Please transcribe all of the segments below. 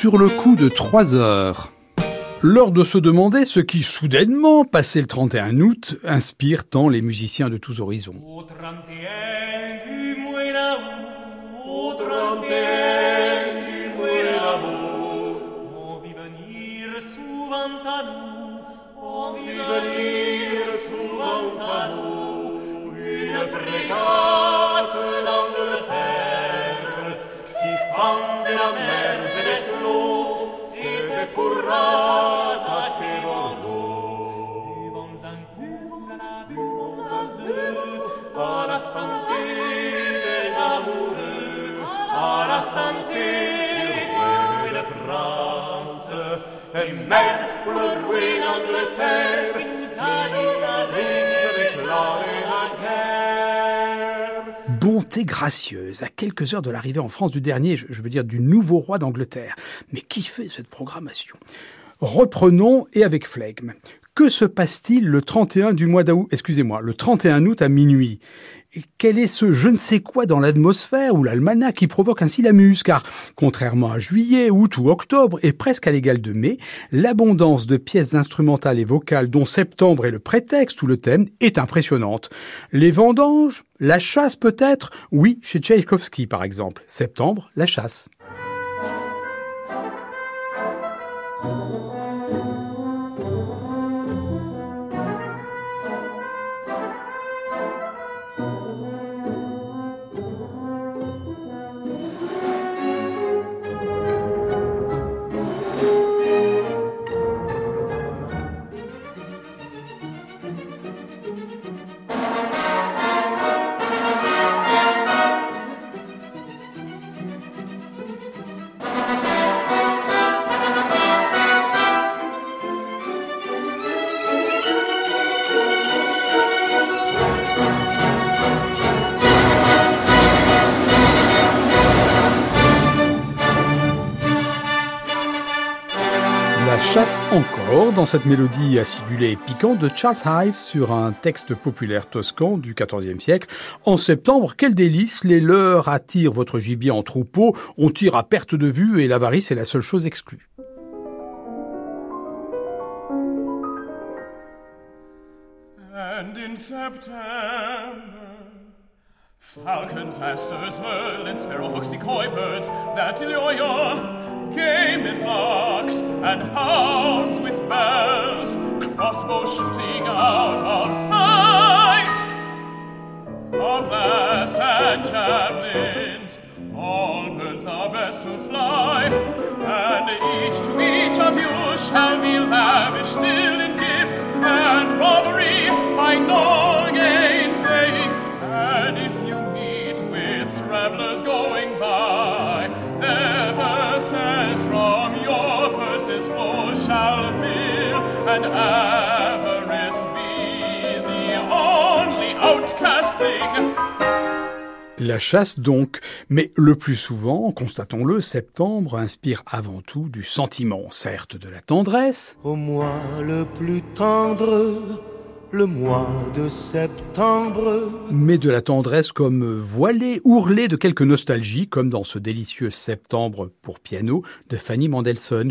sur le coup de 3 heures. L'heure de se demander ce qui, soudainement, passé le 31 août, inspire tant les musiciens de tous horizons. Au 31 du mois au 31 du mois on vit venir souvent à nous, on vit venir souvent à nous, une frégate d'Angleterre qui fendait la mer Bonté gracieuse, à quelques heures de l'arrivée en France du dernier, je veux dire du nouveau roi d'Angleterre. Mais qui fait cette programmation? Reprenons et avec flegme. Que se passe-t-il le 31 du mois d'août, excusez-moi, le 31 août à minuit et quel est ce je ne sais quoi dans l'atmosphère ou l'almanach qui provoque ainsi la muse? Car, contrairement à juillet, août ou octobre, et presque à l'égal de mai, l'abondance de pièces instrumentales et vocales dont septembre est le prétexte ou le thème est impressionnante. Les vendanges? La chasse peut-être? Oui, chez Tchaïkovski par exemple. Septembre, la chasse. Chasse encore dans cette mélodie acidulée et piquante de Charles Hive sur un texte populaire toscan du XIVe siècle. En septembre, quel délice, les leurs attirent votre gibier en troupeau, on tire à perte de vue et l'avarice est la seule chose exclue. And in September, falcons, asters, merlins, sparrowhawks, decoy birds, that came in flocks, and hounds with bells, crossbows shooting out of sight. Arblast and javelins, all birds the best to fly, and each to each of you shall be lavished still in gifts and robbery by no and avarice be the only outcast thing. La chasse donc, mais le plus souvent, constatons-le, septembre inspire avant tout du sentiment, certes de la tendresse. Au mois le plus tendre, le mois de septembre. Mais de la tendresse comme voilée, ourlée de quelque nostalgie, comme dans ce délicieux septembre pour piano de Fanny Mendelssohn.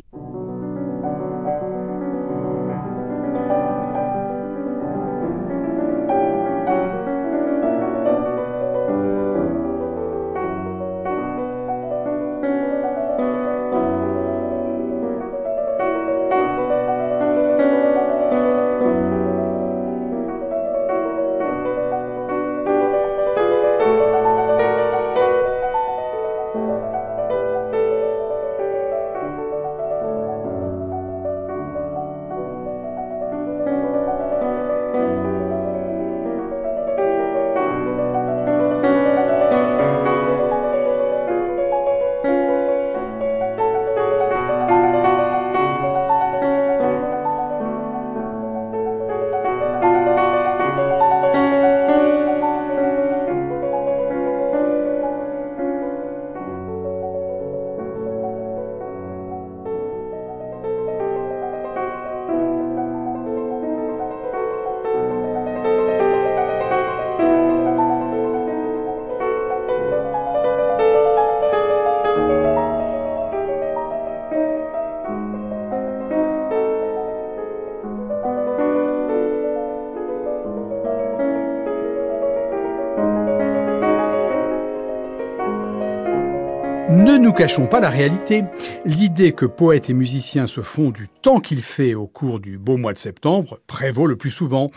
Cachons pas la réalité. L'idée que poètes et musiciens se font du temps qu'il fait au cours du beau mois de septembre prévaut le plus souvent.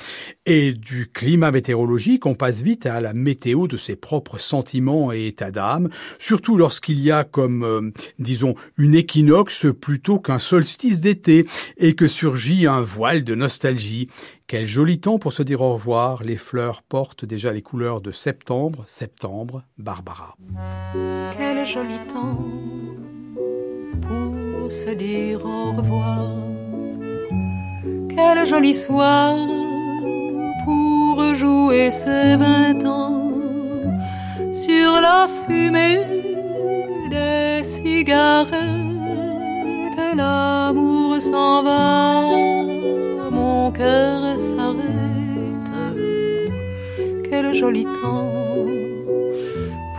Et du climat météorologique, on passe vite à la météo de ses propres sentiments et états d'âme, surtout lorsqu'il y a comme, euh, disons, une équinoxe plutôt qu'un solstice d'été et que surgit un voile de nostalgie. Quel joli temps pour se dire au revoir. Les fleurs portent déjà les couleurs de septembre, septembre, Barbara. Quel joli temps pour se dire au revoir. Quel joli soir pour jouer ces vingt ans sur la fumée des cigarettes. L'amour s'en va mon cœur s'arrête. Quel joli temps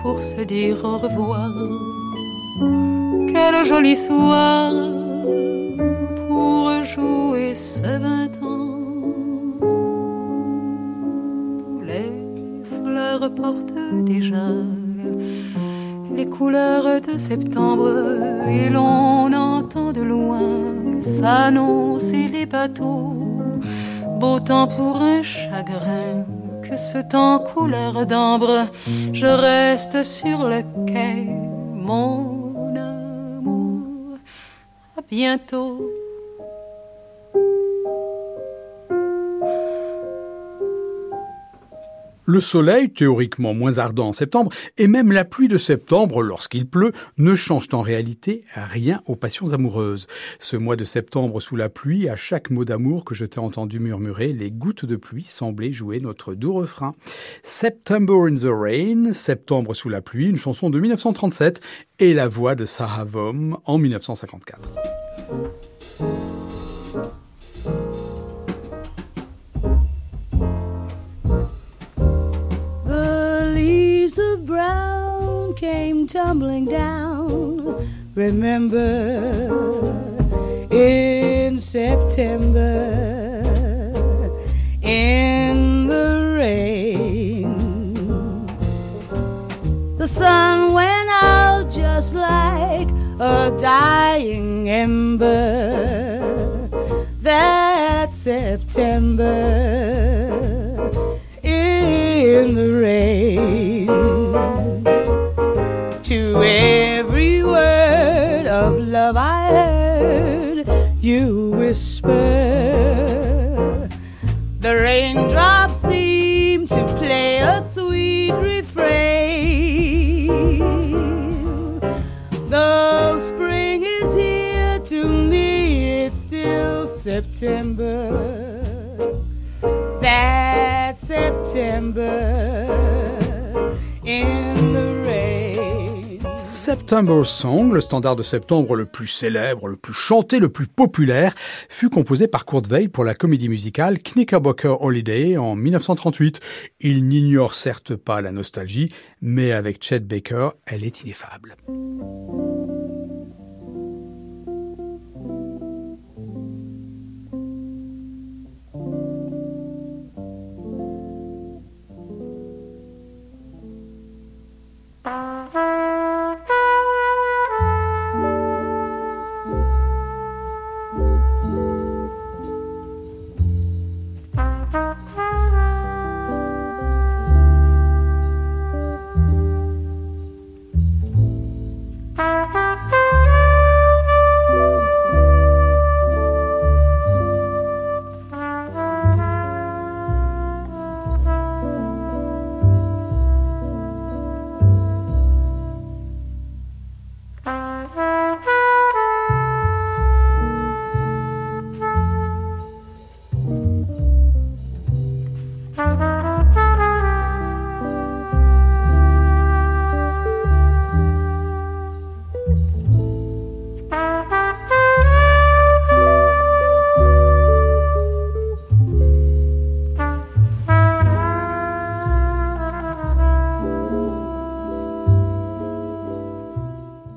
pour se dire au revoir. Quel joli soir pour jouer ce vingt ans. Les fleurs portent déjà les couleurs de septembre et l'on entend de loin s'annoncer les bateaux. Beau temps pour un chagrin, que ce temps couleur d'ambre, je reste sur le quai, mon amour. À bientôt. Le soleil, théoriquement moins ardent en septembre, et même la pluie de septembre, lorsqu'il pleut, ne changent en réalité rien aux passions amoureuses. Ce mois de septembre sous la pluie, à chaque mot d'amour que je t'ai entendu murmurer, les gouttes de pluie semblaient jouer notre doux refrain. September in the Rain, Septembre sous la pluie, une chanson de 1937, et la voix de Sarah Vaughan en 1954. Tumbling down. Remember in September in the rain. The sun went out just like a dying ember. That September in the rain. You whisper. The raindrops seem to play a sweet refrain. Though spring is here, to me it's still September. That September Song, le standard de septembre le plus célèbre, le plus chanté, le plus populaire, fut composé par Kurt Weill pour la comédie musicale Knickerbocker Holiday en 1938. Il n'ignore certes pas la nostalgie, mais avec Chet Baker, elle est ineffable.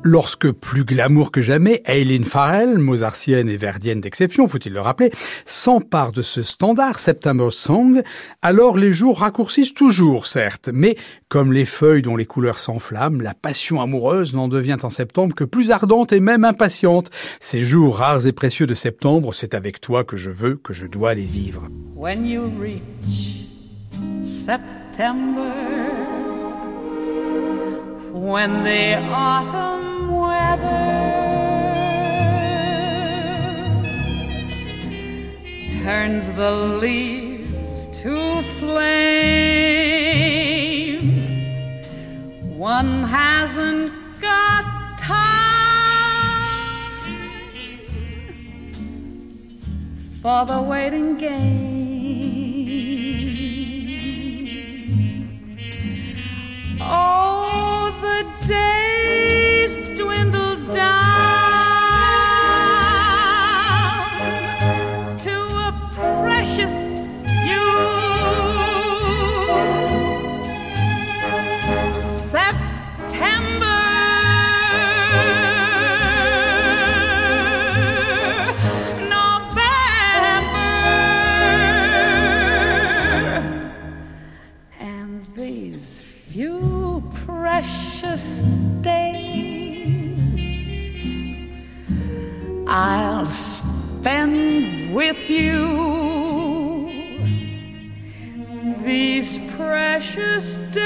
Lorsque, plus glamour que jamais, Eileen Farrell, mozartienne et verdienne d'exception, faut-il le rappeler, s'empare de ce standard September Song, alors les jours raccourcissent toujours, certes, mais comme les feuilles dont les couleurs s'enflamment, la passion amoureuse n'en devient en septembre que plus ardente et même impatiente. Ces jours rares et précieux de septembre, c'est avec toi que je veux, que je dois les vivre. Weather turns the leaves to flame, one hasn't got time for the waiting game. Oh, the days with you. These precious days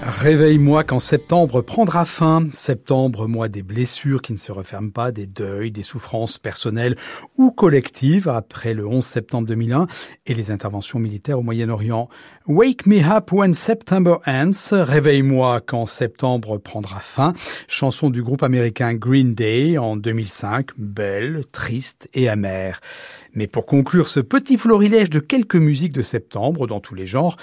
Réveille-moi quand septembre prendra fin. Septembre, mois des blessures qui ne se referment pas, des deuils, des souffrances personnelles ou collectives après le 11 septembre 2001 et les interventions militaires au Moyen-Orient. Wake me up when September ends. Réveille-moi quand septembre prendra fin. Chanson du groupe américain Green Day en 2005. Belle, triste et amère. Mais pour conclure ce petit florilège de quelques musiques de septembre dans tous les genres,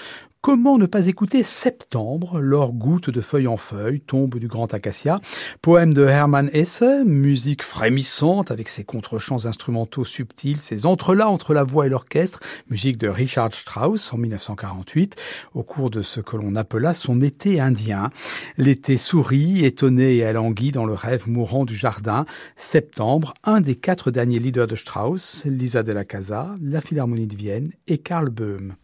Comment ne pas écouter Septembre, lors goutte de feuille en feuille, tombe du grand acacia, poème de Hermann Hesse, musique frémissante avec ses contrechants instrumentaux subtils, ses entrelacs entre la voix et l'orchestre, musique de Richard Strauss en 1948, au cours de ce que l'on appela son été indien. L'été sourit, étonné et alangui dans le rêve mourant du jardin. Septembre, un des quatre derniers leaders de Strauss, de la Casa, la Philharmonie de Vienne et Karl Böhm.